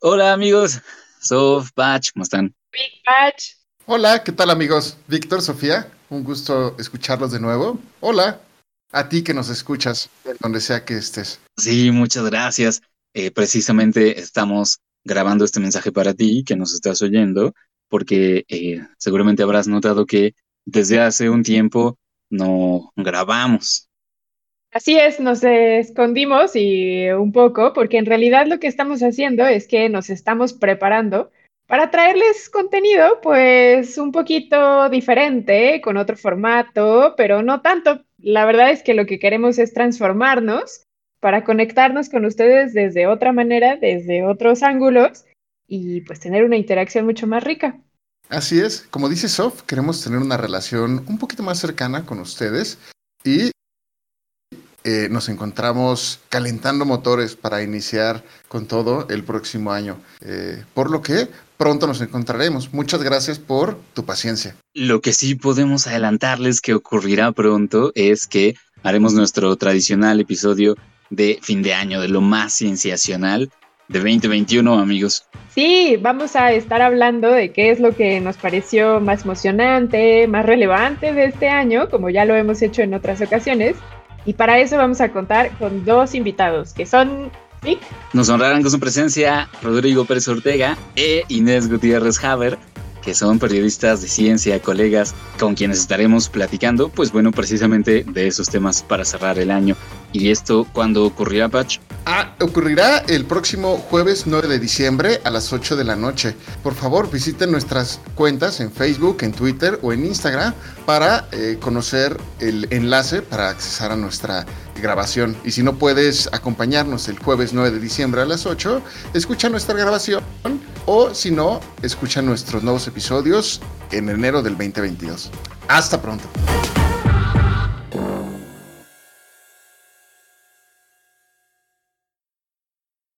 Hola amigos, Sof, Patch, ¿cómo están? Big Patch. Hola, ¿qué tal amigos? Víctor, Sofía, un gusto escucharlos de nuevo. Hola, a ti que nos escuchas, donde sea que estés. Sí, muchas gracias. Eh, precisamente estamos grabando este mensaje para ti que nos estás oyendo, porque eh, seguramente habrás notado que desde hace un tiempo no grabamos. Así es, nos escondimos y un poco, porque en realidad lo que estamos haciendo es que nos estamos preparando para traerles contenido, pues un poquito diferente, con otro formato, pero no tanto. La verdad es que lo que queremos es transformarnos para conectarnos con ustedes desde otra manera, desde otros ángulos y pues tener una interacción mucho más rica. Así es, como dice Sof, queremos tener una relación un poquito más cercana con ustedes y eh, nos encontramos calentando motores para iniciar con todo el próximo año. Eh, por lo que pronto nos encontraremos. Muchas gracias por tu paciencia. Lo que sí podemos adelantarles que ocurrirá pronto es que haremos nuestro tradicional episodio de fin de año, de lo más cienciacional de 2021, amigos. Sí, vamos a estar hablando de qué es lo que nos pareció más emocionante, más relevante de este año, como ya lo hemos hecho en otras ocasiones. Y para eso vamos a contar con dos invitados, que son Vic. Nos honrarán con su presencia Rodrigo Pérez Ortega e Inés Gutiérrez Haber, que son periodistas de ciencia, colegas con quienes estaremos platicando, pues bueno, precisamente de esos temas para cerrar el año. ¿Y esto cuándo ocurrirá, Patch? Ah, ocurrirá el próximo jueves 9 de diciembre a las 8 de la noche. Por favor, visiten nuestras cuentas en Facebook, en Twitter o en Instagram para eh, conocer el enlace para accesar a nuestra grabación. Y si no puedes acompañarnos el jueves 9 de diciembre a las 8, escucha nuestra grabación o si no, escucha nuestros nuevos episodios en enero del 2022. Hasta pronto.